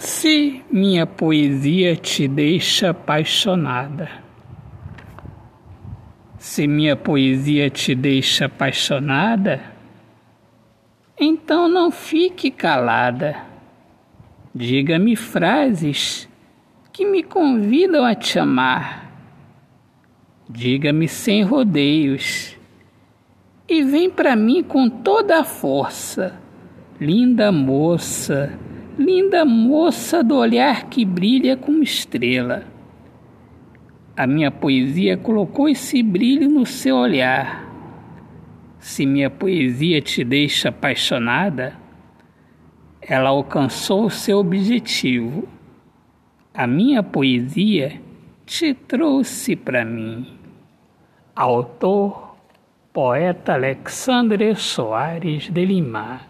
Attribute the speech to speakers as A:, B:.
A: Se minha poesia te deixa apaixonada, se minha poesia te deixa apaixonada, então não fique calada. Diga-me frases que me convidam a te amar. Diga-me sem rodeios e vem para mim com toda a força, linda moça linda moça do olhar que brilha como estrela. A minha poesia colocou esse brilho no seu olhar. Se minha poesia te deixa apaixonada, ela alcançou o seu objetivo. A minha poesia te trouxe para mim. Autor, poeta Alexandre Soares de Lima.